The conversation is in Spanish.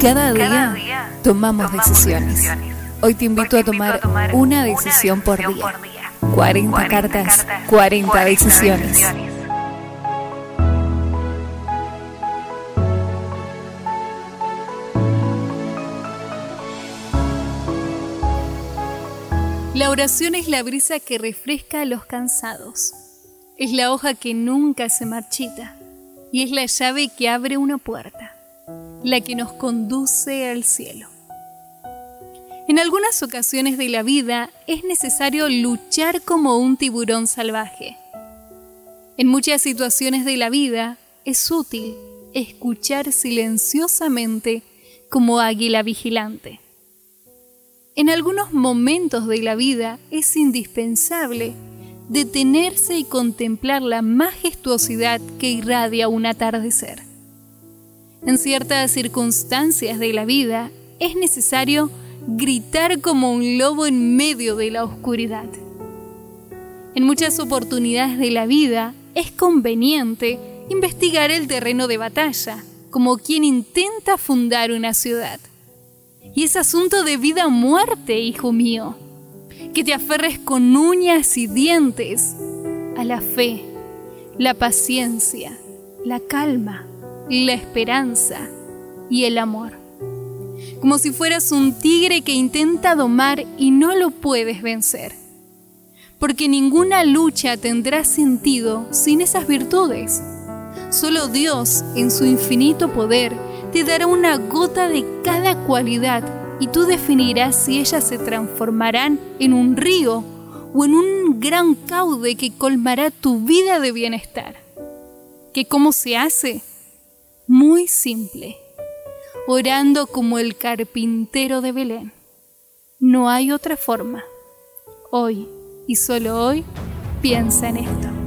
Cada día tomamos decisiones. Hoy te invito a tomar una decisión por día. 40 cartas, 40 decisiones. La oración es la brisa que refresca a los cansados. Es la hoja que nunca se marchita y es la llave que abre una puerta la que nos conduce al cielo. En algunas ocasiones de la vida es necesario luchar como un tiburón salvaje. En muchas situaciones de la vida es útil escuchar silenciosamente como águila vigilante. En algunos momentos de la vida es indispensable detenerse y contemplar la majestuosidad que irradia un atardecer. En ciertas circunstancias de la vida es necesario gritar como un lobo en medio de la oscuridad. En muchas oportunidades de la vida es conveniente investigar el terreno de batalla, como quien intenta fundar una ciudad. Y es asunto de vida o muerte, hijo mío, que te aferres con uñas y dientes a la fe, la paciencia, la calma la esperanza y el amor. Como si fueras un tigre que intenta domar y no lo puedes vencer. Porque ninguna lucha tendrá sentido sin esas virtudes. Solo Dios, en su infinito poder, te dará una gota de cada cualidad y tú definirás si ellas se transformarán en un río o en un gran caude que colmará tu vida de bienestar. ¿Que cómo se hace? Muy simple, orando como el carpintero de Belén. No hay otra forma. Hoy y solo hoy piensa en esto.